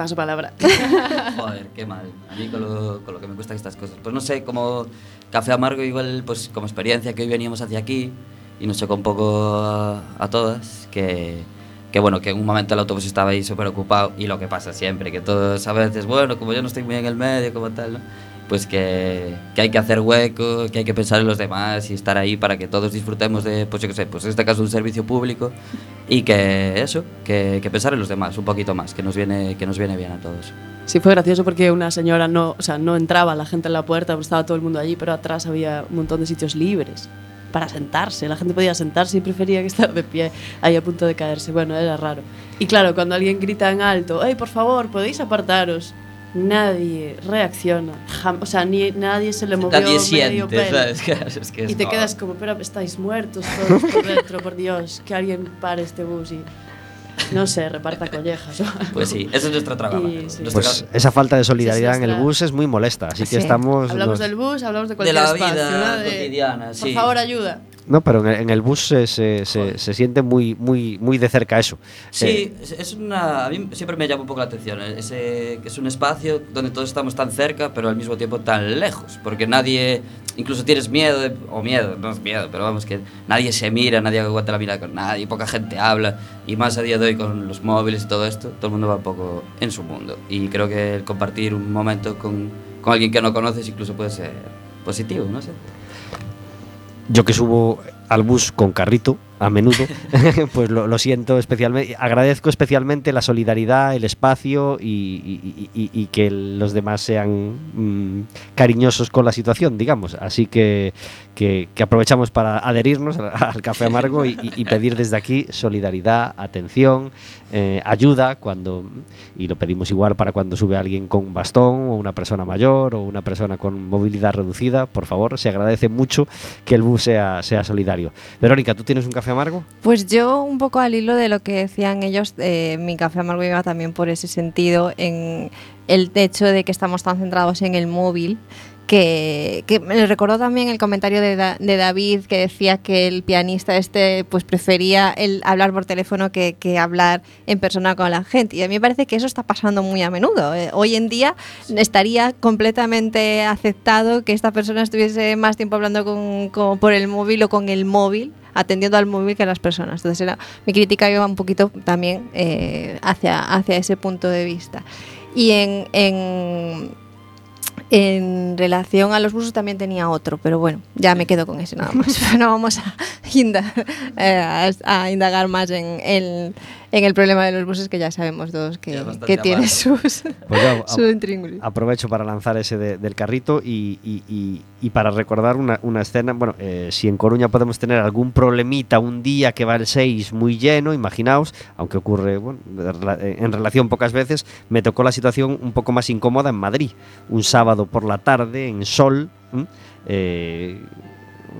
Paso palabra. Joder, qué mal. A mí con lo, con lo que me cuestan estas cosas. Pues no sé, como café amargo igual, pues como experiencia que hoy veníamos hacia aquí y nos chocó un poco a, a todas, que, que bueno, que en un momento el autobús estaba ahí súper ocupado y lo que pasa siempre, que todos a veces, bueno, como yo no estoy muy en el medio, como tal, ¿no? Pues que, que hay que hacer hueco, que hay que pensar en los demás y estar ahí para que todos disfrutemos de, pues yo qué sé, pues en este caso un servicio público y que eso, que, que pensar en los demás un poquito más, que nos viene, que nos viene bien a todos. Sí, fue gracioso porque una señora no, o sea, no entraba la gente en la puerta, porque estaba todo el mundo allí, pero atrás había un montón de sitios libres. para sentarse. La gente podía sentarse y prefería que estar de pie ahí a punto de caerse. Bueno, era raro. Y claro, cuando alguien grita en alto, ¡ay, por favor, podéis apartaros! Nadie reacciona. Jam- o sea, ni, nadie se le movió Nadie medio siente, pelo. ¿sabes? Es que es Y te como- quedas como, pero estáis muertos todos por dentro, por Dios, que alguien pare este bus y, no sé, reparta collejas. Pues sí, ese es nuestro trabajo. Y sí. Nuestro Pues esa falta de solidaridad en el bus es muy molesta, así que Sí. estamos... Hablamos nos- del bus, hablamos de de cualquier la espacio, vida ¿no? De, cotidiana, Por sí. favor, ayuda. No, pero en el, en el bus se, se, se- se siente muy, muy, muy de cerca eso. Eh, Sí, es- es una. A mí siempre me llama un poco la atención. eh, Ese, que es un espacio donde todos estamos tan cerca, pero al mismo tiempo tan lejos. Porque nadie. Incluso tienes miedo, de- o miedo, no es miedo, pero vamos, que nadie se mira, nadie aguanta la mirada con nadie, poca gente habla. Y más a día de hoy con los móviles y todo esto, todo el mundo va un poco en su mundo. Y creo que el compartir un momento con, con alguien que no conoces incluso puede ser positivo, no sé. Yo que subo al bus con carrito a menudo, pues lo, siento especialmente, agradezco especialmente la solidaridad, el espacio y, que los demás sean mm, cariñosos con la situación, digamos. Así que, aprovechamos para adherirnos al, café amargo y pedir desde aquí solidaridad, atención, eh, ayuda cuando y lo pedimos igual para cuando sube alguien con un bastón o una persona mayor o una persona con movilidad reducida, por favor, se agradece mucho que el bus sea, sea solidario. Verónica, ¿tú tienes un café amargo? Pues yo, un poco al hilo de lo que decían ellos, eh, mi café amargo iba también por ese sentido, en el hecho de que estamos tan centrados en el móvil. Que, que me recordó también el comentario de, Da- de David que decía que el pianista este pues prefería el hablar por teléfono que, que hablar en persona con la gente y a mí me parece que eso está pasando muy a menudo Eh, hoy en día estaría completamente aceptado que esta persona estuviese más tiempo hablando con, con- por el móvil o con el móvil atendiendo al móvil que a las personas. Entonces era, mi crítica iba un poquito también eh, hacia, hacia ese punto de vista. Y en, en, en relación a los buses también tenía otro, pero bueno, ya me quedo con ese nada más. no vamos eh, a indagar más en el, en el problema de los buses que ya sabemos todos que, tiene sus, Pues yo, su intríngulis. aprovecho para lanzar ese de- del carrito y, y- y- y para recordar una, una escena. Bueno, eh, si en Coruña podemos tener algún problemita un día que va el 6 muy lleno, imaginaos, aunque ocurre bueno, eh, en relación pocas veces, me tocó la situación un poco más incómoda en Madrid. Un sábado por la tarde, en sol. Eh,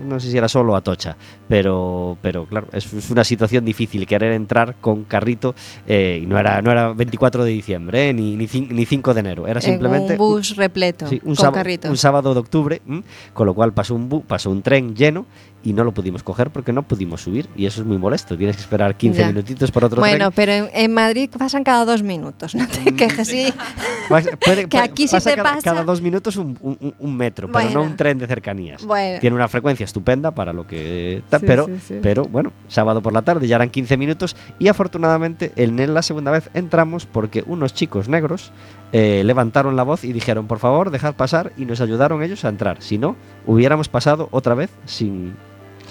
no sé si era solo Atocha, pero, pero claro, es, es una situación difícil querer entrar con carrito eh, y no era, no era 24 de diciembre eh, ni, ni, cin- ni 5 de enero, era simplemente en un bus repleto Sí, un, con sábado, un sábado de octubre, ¿m? con lo cual pasó un, bu- pasó un tren lleno y no lo pudimos coger porque no pudimos subir y eso es muy molesto. Tienes que esperar 15 Ya. minutitos por otro bueno, tren. pero en, en Madrid pasan cada dos minutos, no te quejes, sí. Que aquí sí pasa te cada, pasa- cada dos minutos un, un- un metro, pero no Bueno. un tren de cercanías. Bueno. Tiene una frecuencia estupenda para lo que... ta- Sí, pero, sí. pero bueno, sábado por la tarde ya eran 15 minutos y afortunadamente en la segunda vez entramos porque unos chicos negros eh, levantaron la voz y dijeron, por favor, dejad pasar y nos ayudaron ellos a entrar. Si no, hubiéramos pasado otra vez sin,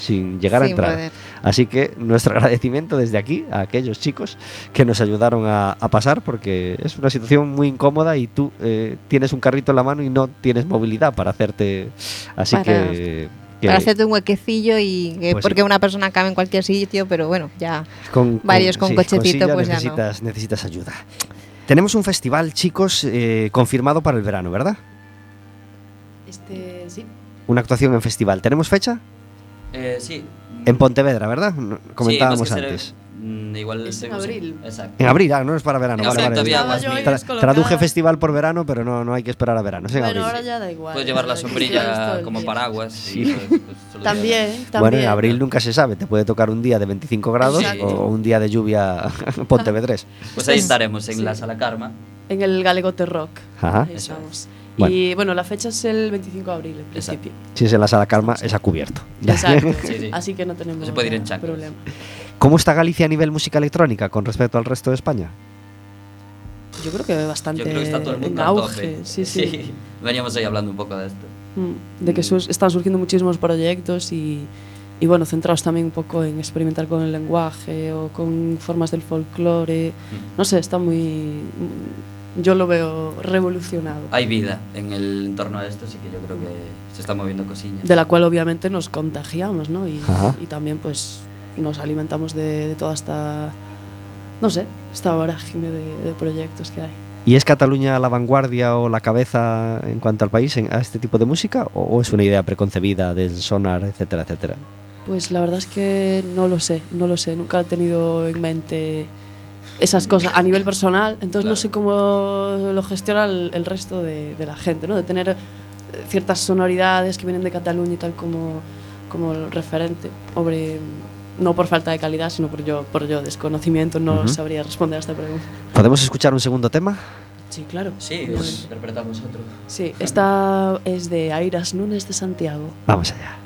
sin llegar a entrar. poder. Así que nuestro agradecimiento desde aquí a aquellos chicos que nos ayudaron a, a pasar porque es una situación muy incómoda y tú eh, tienes un carrito en la mano y no tienes movilidad para hacerte... Así Para- que... que Para hacerte un huequecillo y que- Pues sí. porque una persona cabe en cualquier sitio, pero bueno, ya con, varios con cochecito, silla pues ya no. necesitas, necesitas ayuda. Tenemos un festival, chicos, eh, confirmado para el verano, ¿verdad? Este, sí. Una actuación en festival. ¿Tenemos fecha? Eh, sí. En Pontevedra, ¿verdad? Comentábamos Sí, antes. mm, igual Es en abril. Exacto. En abril, ah, no es para verano. Vale, vale. yo. Tra- traduje festival por verano, pero no, no hay que esperar a verano. Es en Bueno, abril. ahora ya da igual. Puedes llevar la sombrilla como paraguas. Sí. y, pues, pues. También, también. Bueno, en abril nunca se sabe. Te puede tocar un día de 25 grados o un día de lluvia Pontevedrés. Pues ahí estaremos en Sí. la sala Karma. En el Galegote Rock. Ajá. Ahí Eso estamos. Bueno. Y bueno, la fecha es el 25 de abril, en Exacto. principio. Si es en la sala Calma, es a cubierto. Exacto. Sí, sí. Así que no tenemos Se puede ir en problema. ¿Cómo está Galicia a nivel música electrónica con respecto al resto de España? Yo creo que bastante Yo creo que está todo el en mundo a auge. Sí, sí. Veníamos ahí hablando un poco de esto. Mm, De que sus- están surgiendo muchísimos proyectos y, y bueno, centrados también un poco en experimentar con el lenguaje o con formas del folclore. Mm. No sé, está muy. Yo lo veo revolucionado. Hay vida en el entorno a esto, sí que yo creo que se están moviendo cosillas. De la cual obviamente nos contagiamos, ¿no? Y, y también pues nos alimentamos de, de toda esta, no sé, esta vorágine de, de proyectos que hay. ¿Y es Cataluña la vanguardia o la cabeza en cuanto al país en- a este tipo de música? ¿O, o es una idea preconcebida del sonar, etcétera, etcétera? Pues la verdad es que no lo sé, no lo sé, nunca he tenido en mente esas cosas a nivel personal, entonces no sé cómo lo gestiona el, el resto de, de la gente, ¿no? De tener eh, ciertas sonoridades que vienen de Cataluña y tal como, como el referente. Hombre, no por falta de calidad, sino por yo, por yo desconocimiento, no sabría responder a esta pregunta. ¿Podemos escuchar un segundo tema? Sí, claro. Sí, pues interpretamos otro. Sí, esta es de Airas Núñez de Santiago. Vamos allá.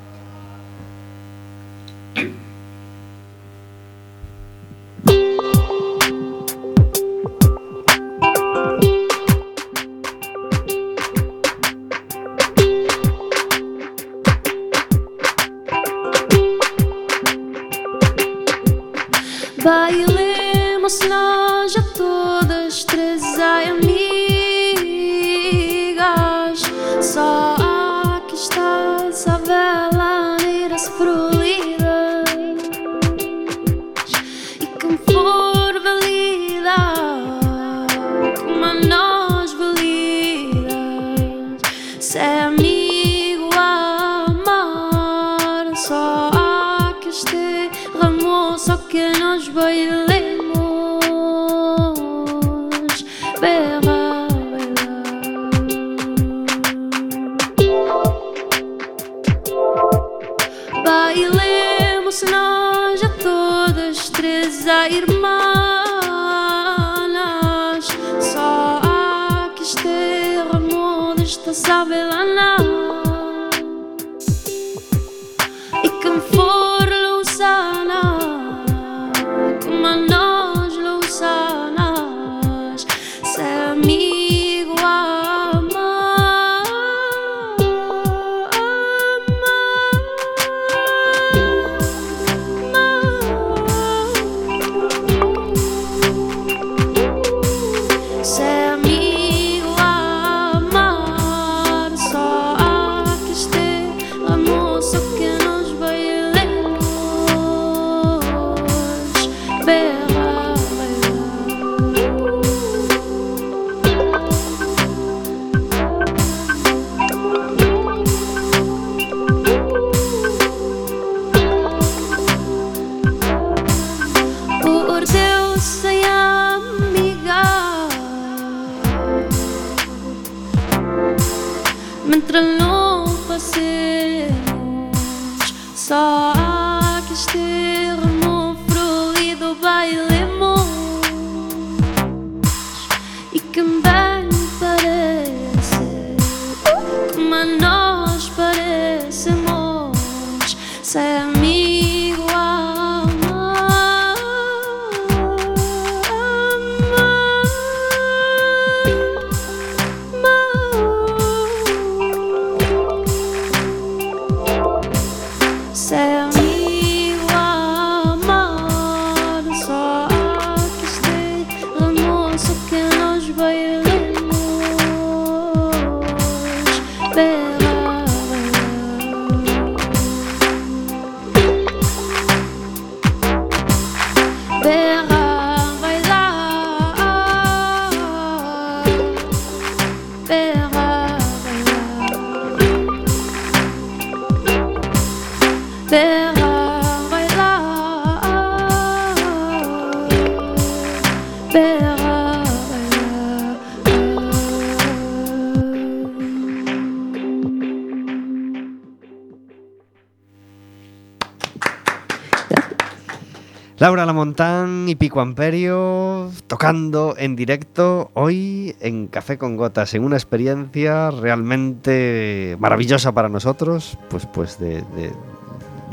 Laura Lamontán y Pico Amperio tocando en directo hoy en Café con Gotas, en una experiencia realmente maravillosa para nosotros, pues, pues de, de-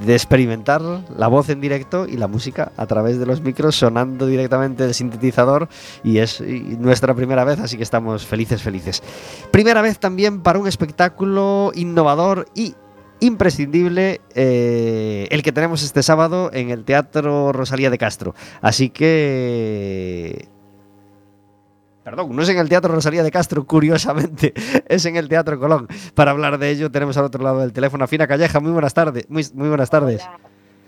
de experimentar la voz en directo y la música a través de los micros sonando directamente del sintetizador y es nuestra primera vez, así que estamos felices, felices. Primera vez también para un espectáculo innovador y imprescindible eh, el que tenemos este sábado en el Teatro Rosalía de Castro. Así que Perdón, no es en el Teatro Rosalía de Castro, curiosamente, es en el Teatro Colón. Para hablar de ello tenemos al otro lado del teléfono a Fina Calleja. Muy buenas tardes. Muy, muy buenas tardes.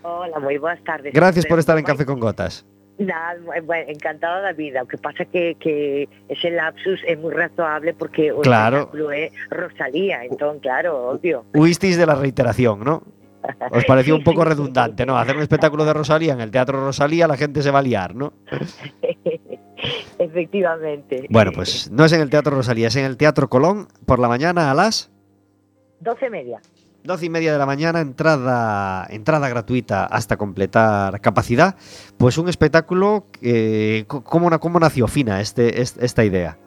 Hola, moi boas tardes. Gracias por estar en Café con Gotas. Nada, encantada da vida. O que pasa que, que ese lapsus é moi razoable porque o Claro. Rosalía, entón, claro, obvio. Huisteis de la reiteración, ¿no? Os pareció un poco redundante, ¿no? Hacer un espectáculo de Rosalía en el Teatro Rosalía, la gente se va a liar, ¿no? Efectivamente. Bueno, pues no es en el Teatro Rosalía, es en el Teatro Colón por la mañana a las 12 e media. 12 y media de la mañana, entrada, entrada gratuita hasta completar capacidad. Pues un espectáculo, eh, ¿cómo, ¿cómo nació Fina este, est- esta idea?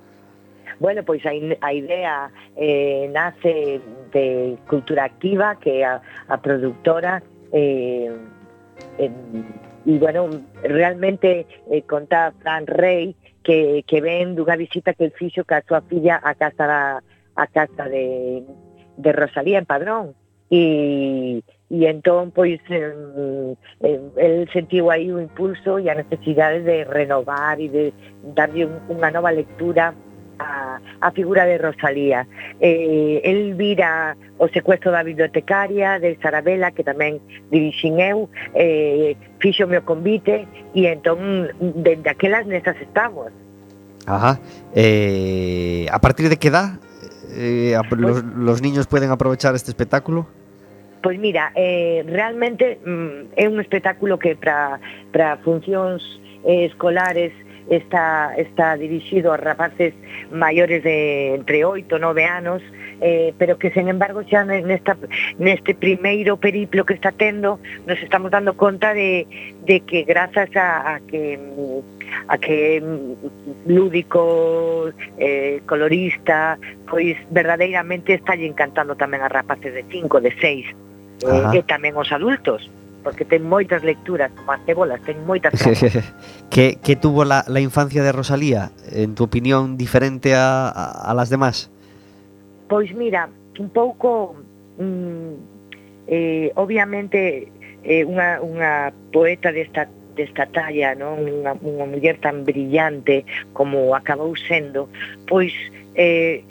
Bueno, pois a, in- a idea eh, nace de Cultura Activa, que a productora, eh, en- e, bueno, realmente eh, conta Fran Rey que, que ven dunha visita que el fixo ca súa filla a casa a casa de, de Rosalía en Padrón. E, e entón, pois, eh, el impulso e a necesidade de renovar e de darlle un, unha nova lectura a, a figura de Rosalía. Eh, el vira o secuestro da bibliotecaria de Sarabela, que tamén dirixin eu, eh, fixo o meu convite, e entón, dende aquelas nesas estamos. Ajá. Eh, a partir de que edad eh, pois los, los niños pueden aprovechar este espectáculo? Pois mira, eh, realmente mm, é un espectáculo que para funcións eh, escolares está, está dirixido a rapaces maiores de entre 8 e 9 anos, eh, pero que, sen embargo, xa nesta, neste primeiro periplo que está tendo, nos estamos dando conta de, de que grazas a, a que a que lúdico, eh, colorista, pois verdadeiramente está encantando tamén a rapaces de 5, de 6, eh, e tamén os adultos porque ten moitas lecturas, como as cebolas, ten moitas que, que tuvo la, la infancia de Rosalía, en tu opinión, diferente a, a, a las demás? Pois mira, un pouco, mm, eh, obviamente, eh, unha, unha poeta desta desta talla, non? Unha, unha muller tan brillante como acabou sendo, pois eh,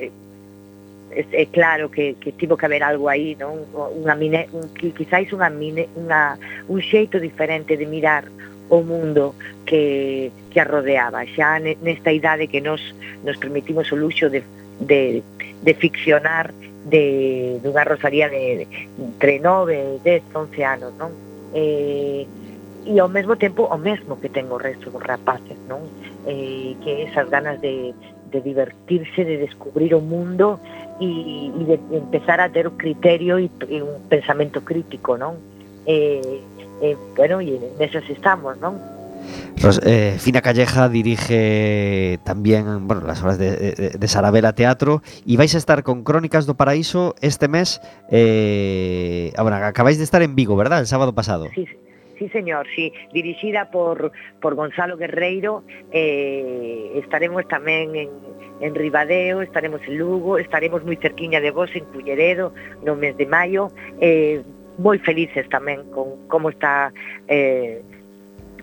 é claro que, que tivo que haber algo aí, non? Unha mine, un, quizáis unha mine, unha, un xeito diferente de mirar o mundo que, que a rodeaba xa nesta idade que nos, nos permitimos o luxo de, de, de ficcionar de, dunha rosaría de, de entre 9, 10, 11 anos non? Eh, e ao mesmo tempo o mesmo que ten o resto dos rapaces non? Eh, que esas ganas de, de divertirse, de descubrir o mundo e, e de empezar a ter un criterio e, e un pensamento crítico, non? Eh, eh, bueno, e nesas estamos, non? Ros, eh, Fina Calleja dirige también bueno, las obras de, de, de, Sarabela Teatro y vais a estar con Crónicas do Paraíso este mes. Eh, bueno, acabáis de estar en Vigo, ¿verdad? El sábado pasado. Sí, sí. Señor, sí, dirixida por, por Gonzalo Guerreiro, eh, estaremos tamén en, en Ribadeo, estaremos en Lugo, estaremos moi cerquiña de vos en Culleredo no mes de maio, eh, moi felices tamén con como está eh,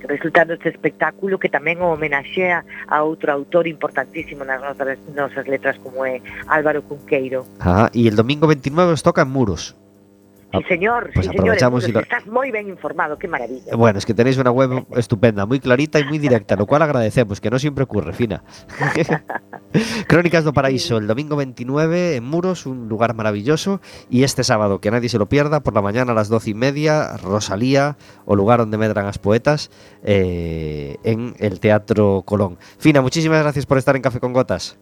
resultando este espectáculo que tamén o homenaxea a outro autor importantísimo nas nosas, nosas letras como é Álvaro Cunqueiro. Ajá, y el domingo 29 os toca en Muros. Sí, señor, pues sí, señor, aprovechamos lo- estás moi ben informado, qué maravilla. Bueno, es que tenéis una web estupenda, muy clarita y muy directa, lo cual agradecemos, que no siempre ocurre, Fina. Crónicas do Paraíso, el domingo 29 en Muros, un lugar maravilloso. Y este sábado, que nadie se lo pierda, por la mañana a las doce y media, Rosalía, o lugar donde medran as poetas, eh, en el Teatro Colón. Fina, muchísimas gracias por estar en Café con Gotas.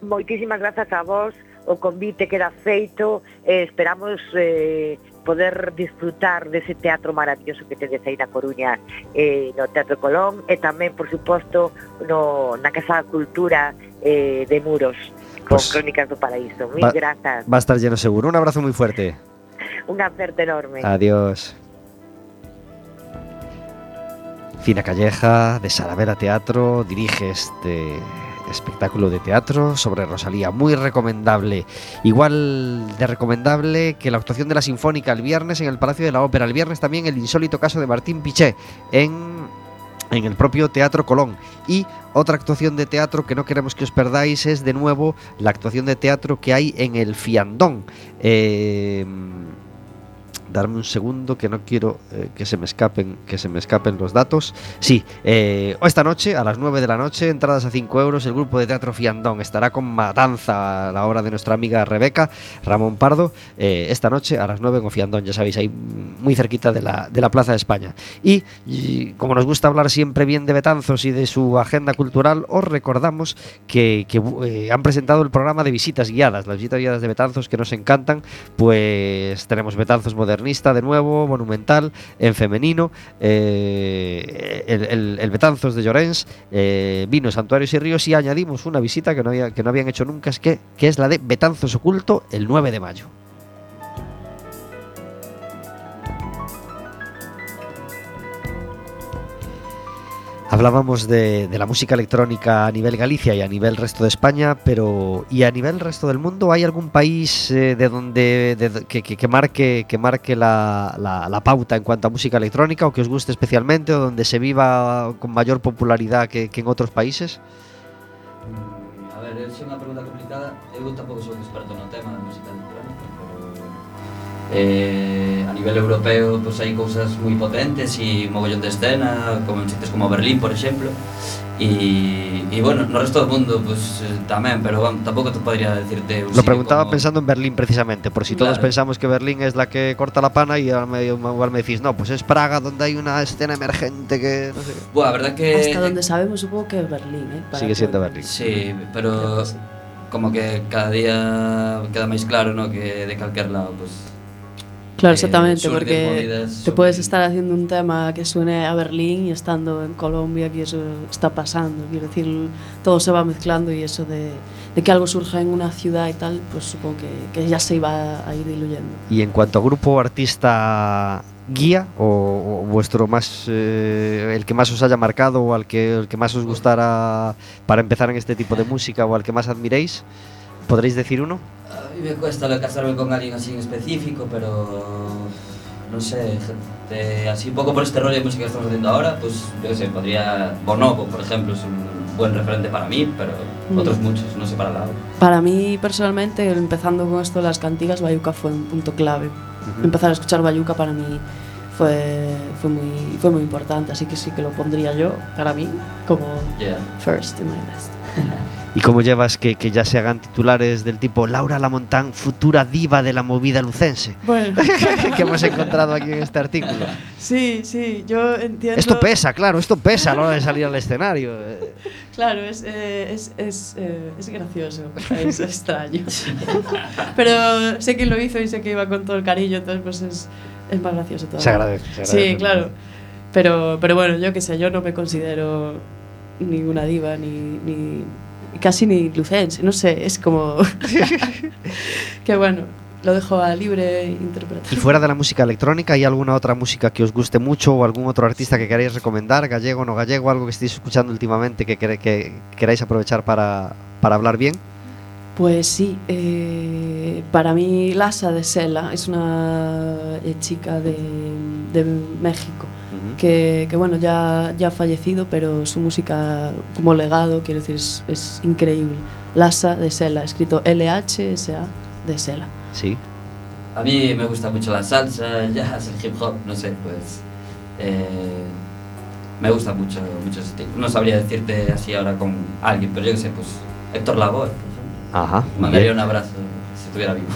Moitísimas grazas a vos, o convite queda feito e esperamos eh, poder disfrutar dese teatro maravilloso que tedes aí na Coruña eh, no Teatro Colón e tamén, por suposto, no, na Casa da Cultura eh, de Muros con pues, Crónicas do Paraíso. Mil va, grazas. Va a estar lleno seguro. Un abrazo moi fuerte. Un aperto enorme. Adiós. Fina Calleja, de Sarabela Teatro, dirige este espectáculo de teatro sobre Rosalía, muy recomendable. Igual de recomendable que la actuación de la Sinfónica el viernes en el Palacio de la Ópera, el viernes también el insólito caso de Martín Piché en en el propio Teatro Colón. Y otra actuación de teatro que no queremos que os perdáis es de nuevo la actuación de teatro que hay en el Fiandón. Eh, darme un segundo que no quiero eh, que se me escapen que se me escapen los datos. Sí eh, esta noche a las 9 de la noche entradas a 5 euros el grupo de teatro Fiandón estará con Matanza la obra de nuestra amiga Rebeca Ramón Pardo eh, esta noche a las 9 en Fiandón ya sabéis ahí muy cerquita de la, de la Plaza de España. Y, como nos gusta hablar siempre bien de Betanzos y de su agenda cultural os recordamos que, que, han presentado el programa de visitas guiadas las visitas guiadas de Betanzos que nos encantan pues tenemos Betanzos de nuevo, monumental, en femenino, eh, el, el- el Betanzos de Llorens, eh, vino Santuarios y Ríos y añadimos una visita que no, había, que no habían hecho nunca, es que, que es la de Betanzos Oculto el 9 de mayo. Hablábamos de, de la música electrónica a nivel Galicia y a nivel resto de España, pero ¿y a nivel resto del mundo hay algún país eh, de donde de- que, que- que marque que marque la, la- pauta en cuanto a música electrónica o que os guste especialmente o donde se viva con mayor popularidad que, en otros países? A ver, é unha pregunta complicada. Eu tampouco sou un experto no tema da música electrónica, eh, a nivel europeo pues, hai cousas moi potentes e mogollón de escena, como en sitios como Berlín, por exemplo. E, e bueno, no resto do mundo pues, eh, tamén, pero bueno, tampouco te podría decirte un Lo preguntaba como... pensando en Berlín precisamente, por si todos Claro. pensamos que Berlín es la que corta la pana y ahora me, igual me decís, no, pues es Praga donde hay una escena emergente que no sé qué". Buah, a verdad que... Hasta donde sabemos, supongo que es Berlín, ¿eh? Para Sigue siendo todo. Berlín. Sí, pero como que cada día queda máis claro, ¿no? Que de calquer lado, pues... Claro, eh, exactamente, porque movidas te sobre- puedes estar haciendo un tema que suene a Berlín y estando en Colombia, que eso está pasando. Quiero decir, todo se va mezclando y eso de, de que algo surja en una ciudad y tal, pues supongo que, que ya se iba a ir diluyendo. Y en cuanto a grupo artista guía o, o vuestro más eh, el que más os haya marcado o al que el que más os gustara para empezar en este tipo de música o al que más admiréis, ¿podréis decir uno? Me cuesta lo de casarme con alguien así en específico, pero no sé, gente así un poco por este rollo de música que estamos haciendo ahora, pues yo sé, podría Bonobo, por ejemplo, es un buen referente para mí, pero Mm. otros muchos, no sé para lado. Para mí, personalmente, empezando con esto de las cantigas, Bayuca fue un punto clave. Empezar a escuchar Bayuca para mí fue, fue, muy, fue muy importante, así que sí que lo pondría yo, para mí, como Yeah. first in my list. ¿Y cómo llevas que, que ya se hagan titulares del tipo Laura Lamontán, futura diva de la movida lucense? Bueno, que hemos encontrado aquí en este artículo. sí, sí, yo entiendo... Esto pesa, claro, esto pesa a la hora de salir al escenario. Claro, es, eh, es, es, eh, es gracioso, es extraño. Pero sé que lo hizo y sé que iba con todo el cariño, entonces pues es, es más gracioso todo. Se agradece, se agradece. Sí, claro. Pero, pero bueno, yo qué sé, yo no me considero ninguna diva, ni, ni casi ni lucense, no sé, es como... que bueno, lo dejo a libre interpretación. Y fuera de la música electrónica, ¿hay alguna otra música que os guste mucho o algún otro artista que queráis recomendar, gallego o no gallego, algo que estéis escuchando últimamente que, quere- que queráis aprovechar para, para hablar bien? Pues sí, eh, para mí Lasa de Sela es una eh, chica de, de México que, que, bueno, ya, ya ha fallecido, pero su música como legado, quiero decir, es, es increíble. Lasa de Sela, escrito L-H-S-A de Sela. Sí. A mí me gusta mucho la salsa, el jazz, el hip hop, no sé, pues. eh, me gusta mucho, mucho ese tipo. No sabría decirte así ahora con alguien, pero yo qué sé, pues. Héctor Lavoe, por ejemplo. Ajá. Mandaría bien. un abrazo si estuviera vivo.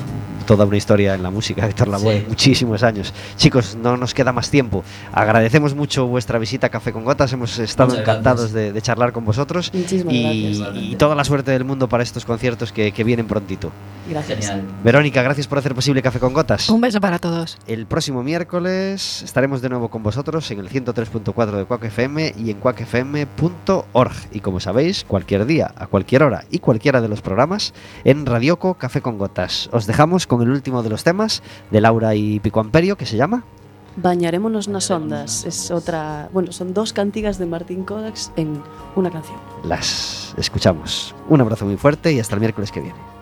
Toda una historia en la música, Héctor Lavoe, Sí. muchísimos años. Chicos, no nos queda más tiempo. Agradecemos mucho vuestra visita a Café con Gotas, hemos estado Muchas encantados de, de charlar con vosotros Muchísimas y, gracias. y toda la suerte del mundo para estos conciertos que, que vienen prontito. Gracias. Genial. Verónica, gracias por hacer posible Café con Gotas. Un beso para todos. El próximo miércoles estaremos de nuevo con vosotros en el 103.4 de Quack FM y en quackfm.org. Y como sabéis, cualquier día, a cualquier hora y cualquiera de los programas en Radioco Café con Gotas. Os dejamos con el último de los temas de Laura y Pico Amperio que se llama Bañarémonos nas ondas es otra, bueno, son dos cantigas de Martín Codax en una canción. Las escuchamos. Un abrazo muy fuerte y hasta el miércoles que viene.